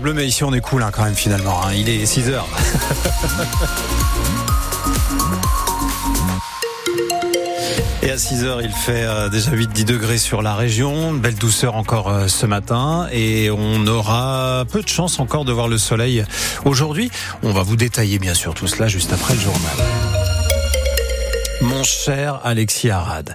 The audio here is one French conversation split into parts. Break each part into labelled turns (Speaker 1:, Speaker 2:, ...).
Speaker 1: Bleu, mais ici on est cool hein, quand même finalement. Hein. Il est 6 heures. Et à 6 heures, il fait euh, déjà 8-10 degrés sur la région. Belle douceur encore euh, ce matin. Et on aura peu de chance encore de voir le soleil aujourd'hui. On va vous détailler bien sûr tout cela juste après le journal. Mon cher Alexis Arad.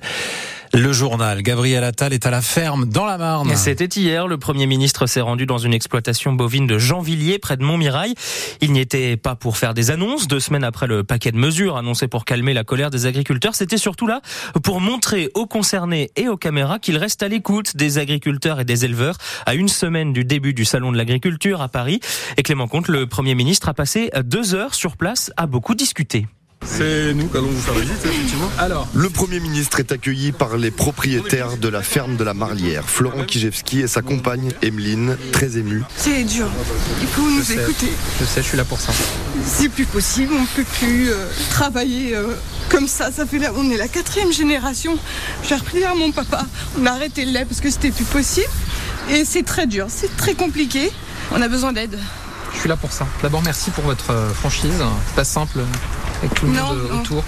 Speaker 1: Le journal. Gabriel Attal est à la ferme dans la Marne.
Speaker 2: C'était hier. Le Premier ministre s'est rendu dans une exploitation bovine de Jeanvilliers, près de Montmirail. Il n'y était pas pour faire des annonces. Deux semaines après le paquet de mesures annoncé pour calmer la colère des agriculteurs, c'était surtout là pour montrer aux concernés et aux caméras qu'il reste à l'écoute des agriculteurs et des éleveurs à une semaine du début du salon de l'agriculture à Paris. Et Clément Comte, le Premier ministre, a passé deux heures sur place à beaucoup discuter.
Speaker 3: C'est nous qui allons vous faire visite, effectivement.
Speaker 4: Alors, le Premier ministre est accueilli par les propriétaires de la ferme de la Marlière, Florent Kijewski et sa compagne Emeline, très émue.
Speaker 5: C'est dur, il faut nous écouter.
Speaker 6: Je sais, je suis là pour ça.
Speaker 5: C'est plus possible, on peut plus euh, travailler euh, comme ça. Ça fait on est la quatrième génération. J'ai repris à mon papa, on a arrêté le lait parce que c'était plus possible. Et c'est très dur, c'est très compliqué. On a besoin d'aide.
Speaker 6: Je suis là pour ça. D'abord, merci pour votre euh, franchise. C'est pas simple avec tout le monde autour.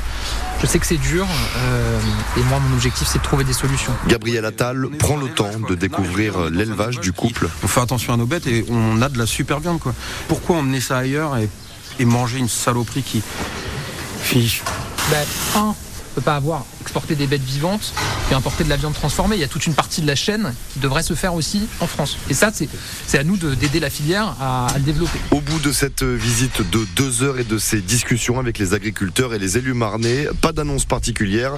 Speaker 6: Je sais que c'est dur euh, et moi mon objectif c'est de trouver des solutions.
Speaker 4: Gabriel Attal prend le temps de découvrir l'élevage du couple.
Speaker 3: On fait attention à nos bêtes et on a de la super viande quoi. Pourquoi emmener ça ailleurs et, manger une saloperie qui fiche
Speaker 6: ben, un, peut pas avoir exporté des bêtes vivantes et importer de la viande transformée. Il y a toute une partie de la chaîne qui devrait se faire aussi en France. Et ça, c'est à nous d'aider la filière à, le développer.
Speaker 4: Au bout de cette visite de deux heures et de ces discussions avec les agriculteurs et les élus marnais, pas d'annonce particulière,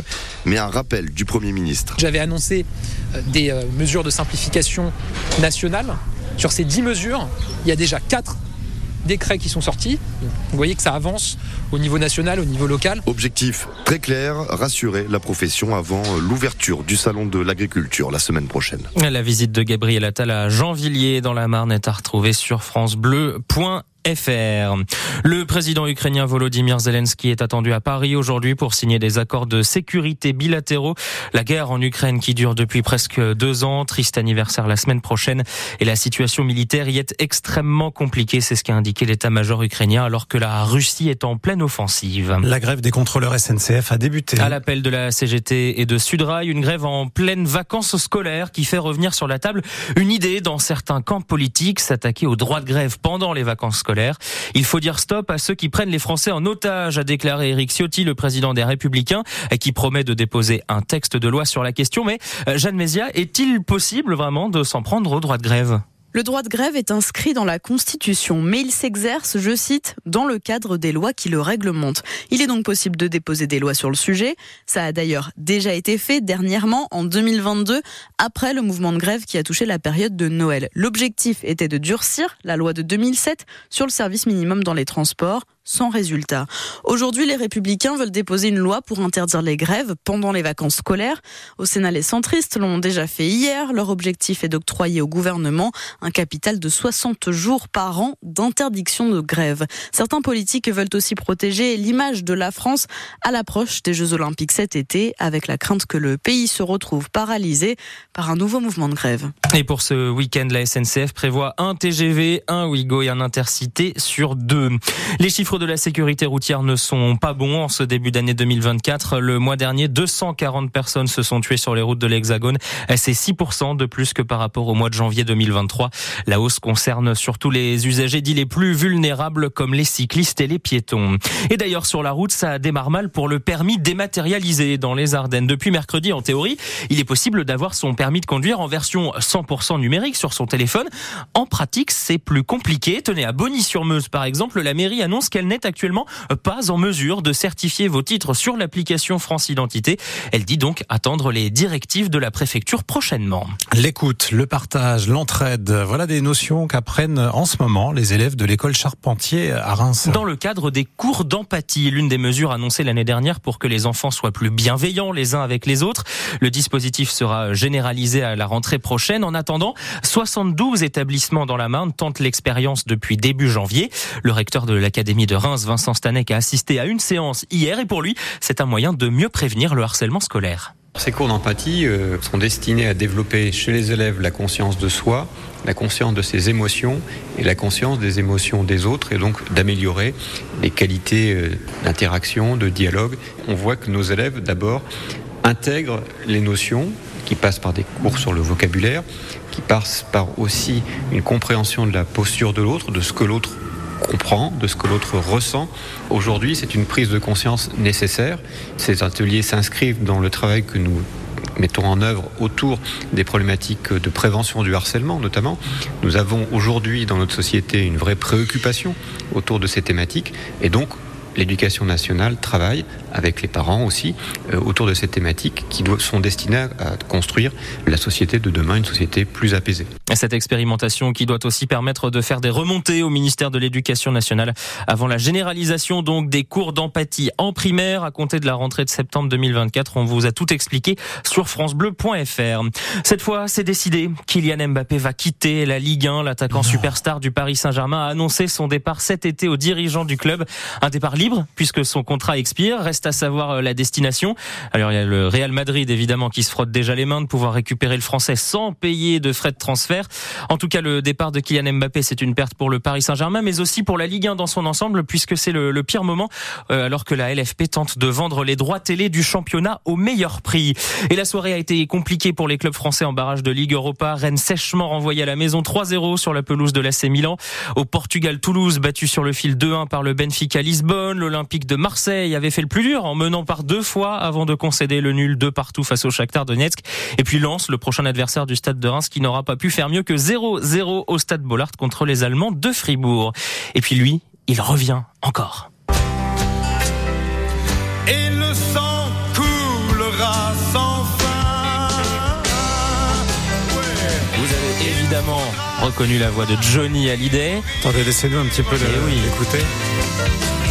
Speaker 4: mais un rappel du Premier ministre.
Speaker 6: J'avais annoncé euh, des euh, mesures de simplification nationales. Sur ces dix mesures, il y a déjà quatre décrets qui sont sortis. Vous voyez que ça avance au niveau national, au niveau local.
Speaker 4: Objectif très clair, rassurer la profession avant l'ouverture du salon de l'agriculture la semaine prochaine.
Speaker 2: La visite de Gabriel Attal à Jeanvilliers dans la Marne est à retrouver sur francebleu.fr. FR. Le président ukrainien Volodymyr Zelensky est attendu à Paris aujourd'hui pour signer des accords de sécurité bilatéraux. La guerre en Ukraine qui dure depuis presque deux ans, triste anniversaire la semaine prochaine et la situation militaire y est extrêmement compliquée. C'est ce qu'a indiqué l'état-major ukrainien alors que la Russie est en pleine offensive.
Speaker 1: La grève des contrôleurs SNCF a débuté.
Speaker 2: À l'appel de la CGT et de Sudrail, une grève en pleine vacances scolaires qui fait revenir sur la table une idée dans certains camps politiques, s'attaquer au droit de grève pendant les vacances scolaires. Il faut dire stop à ceux qui prennent les Français en otage, a déclaré Éric Ciotti, le président des Républicains, qui promet de déposer un texte de loi sur la question. Mais euh, Jeanne Mézia, est-il possible vraiment de s'en prendre au droit de grève?
Speaker 7: Le droit de grève est inscrit dans la Constitution, mais il s'exerce, je cite, dans le cadre des lois qui le réglementent. Il est donc possible de déposer des lois sur le sujet. Ça a d'ailleurs déjà été fait dernièrement, en 2022, après le mouvement de grève qui a touché la période de Noël. L'objectif était de durcir la loi de 2007 sur le service minimum dans les transports sans résultat. Aujourd'hui, les républicains veulent déposer une loi pour interdire les grèves pendant les vacances scolaires. Au Sénat, les centristes l'ont déjà fait hier. Leur objectif est d'octroyer au gouvernement un capital de 60 jours par an d'interdiction de grève. Certains politiques veulent aussi protéger l'image de la France à l'approche des Jeux Olympiques cet été, avec la crainte que le pays se retrouve paralysé par un nouveau mouvement de grève.
Speaker 2: Et pour ce week-end, la SNCF prévoit un TGV, un Ouigo et un Intercité sur deux. Les chiffres de la sécurité routière ne sont pas bons en ce début d'année 2024. Le mois dernier, 240 personnes se sont tuées sur les routes de l'Hexagone. C'est 6% de plus que par rapport au mois de janvier 2023. La hausse concerne surtout les usagers dits les plus vulnérables comme les cyclistes et les piétons. Et d'ailleurs, sur la route, ça démarre mal pour le permis dématérialisé dans les Ardennes. Depuis mercredi, en théorie, il est possible d'avoir son permis de conduire en version 100% numérique sur son téléphone. En pratique, c'est plus compliqué. Tenez, à Bonny-sur-Meuse, par exemple, la mairie annonce qu'elle n'est actuellement pas en mesure de certifier vos titres sur l'application France Identité. Elle dit donc attendre les directives de la préfecture prochainement.
Speaker 1: L'écoute, le partage, l'entraide, voilà des notions qu'apprennent en ce moment les élèves de l'école Charpentier à Reims.
Speaker 2: Dans le cadre des cours d'empathie, l'une des mesures annoncées l'année dernière pour que les enfants soient plus bienveillants les uns avec les autres. Le dispositif sera généralisé à la rentrée prochaine. En attendant, 72 établissements dans la Marne tentent l'expérience depuis début janvier. Le recteur de l'Académie de Reims, Vincent Stanek, a assisté à une séance hier et pour lui, c'est un moyen de mieux prévenir le harcèlement scolaire
Speaker 8: Ces cours d'empathie euh, sont destinés à développer chez les élèves la conscience de soi, la conscience de ses émotions et la conscience des émotions des autres et donc d'améliorer les qualités euh, d'interaction, de dialogue. On voit que nos élèves d'abord intègrent les notions qui passent par des cours sur le vocabulaire, qui passent par aussi une compréhension de la posture de l'autre, de ce que l'autre comprend, de ce que l'autre ressent. Aujourd'hui, c'est une prise de conscience nécessaire. Ces ateliers s'inscrivent dans le travail que nous mettons en œuvre autour des problématiques de prévention du harcèlement notamment. Nous avons aujourd'hui dans notre société une vraie préoccupation autour de ces thématiques et donc l'éducation nationale travaille avec les parents aussi euh, autour de ces thématiques qui sont destinées à construire la société de demain, une société plus apaisée.
Speaker 2: Cette expérimentation qui doit aussi permettre de faire des remontées au ministère de l'Éducation nationale avant la généralisation donc des cours d'empathie en primaire à compter de la rentrée de septembre 2024. On vous a tout expliqué sur francebleu.fr. Cette fois, c'est décidé. Kylian Mbappé va quitter la Ligue 1. L'attaquant superstar du Paris Saint-Germain a annoncé son départ cet été aux dirigeants du club. Un départ libre puisque son contrat expire. Reste à savoir euh, la destination. Alors il y a le Real Madrid évidemment qui se frotte déjà les mains de pouvoir récupérer le français sans payer de frais de transfert. En tout cas, le départ de Kylian Mbappé, c'est une perte pour le Paris Saint-Germain, mais aussi pour la Ligue 1 dans son ensemble, puisque c'est le, pire moment, euh, alors que la LFP tente de vendre les droits télé du championnat au meilleur prix. Et la soirée a été compliquée pour les clubs français en barrage de Ligue Europa. Rennes sèchement renvoyé à la maison 3-0 sur la pelouse de l'AC Milan. Au Portugal, Toulouse battu sur le fil 2-1 par le Benfica Lisbonne. L'Olympique de Marseille avait fait le plus dur en menant par deux fois avant de concéder le nul de partout face au Shakhtar Donetsk. Et puis Lens, le prochain adversaire du Stade de Reims, qui n'aura pas pu faire mieux que 0-0 au Stade Bollard contre les Allemands de Fribourg. Et puis lui, il revient encore.
Speaker 9: Et le sang coulera sans fin.
Speaker 2: Vous avez évidemment reconnu la voix de Johnny Hallyday.
Speaker 1: Attendez, laissez-nous un petit peu
Speaker 2: eh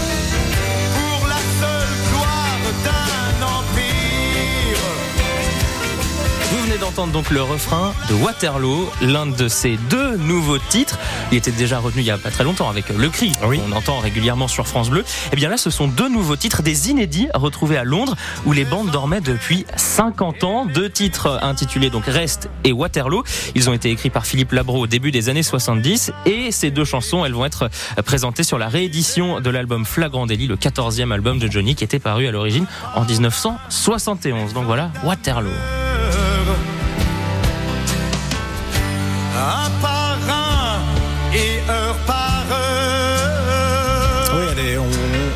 Speaker 2: d'entendre donc le refrain de Waterloo, l'un de ses deux nouveaux titres. Il était déjà retenu il y a pas très longtemps avec Le Cri. Oui. On entend régulièrement sur France Bleu. Et eh bien là, ce sont deux nouveaux titres, des inédits retrouvés à Londres, où les bandes dormaient depuis 50 ans. Deux titres intitulés donc Rest et Waterloo. Ils ont été écrits par Philippe Labro au début des années 70. Et ces deux chansons, elles vont être présentées sur la réédition de l'album Flagrant Délit, le 14e album de Johnny, qui était paru à l'origine en 1971. Donc voilà, Waterloo.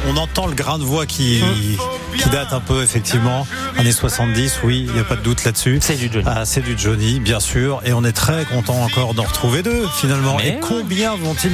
Speaker 1: On, entend le grain de voix qui, qui date un peu, effectivement. Années 70, oui, il n'y a pas de doute là-dessus.
Speaker 2: C'est du Johnny.
Speaker 1: Ah, c'est du Johnny, bien sûr. Et on est très content encore d'en retrouver deux, finalement. et combien vont-ils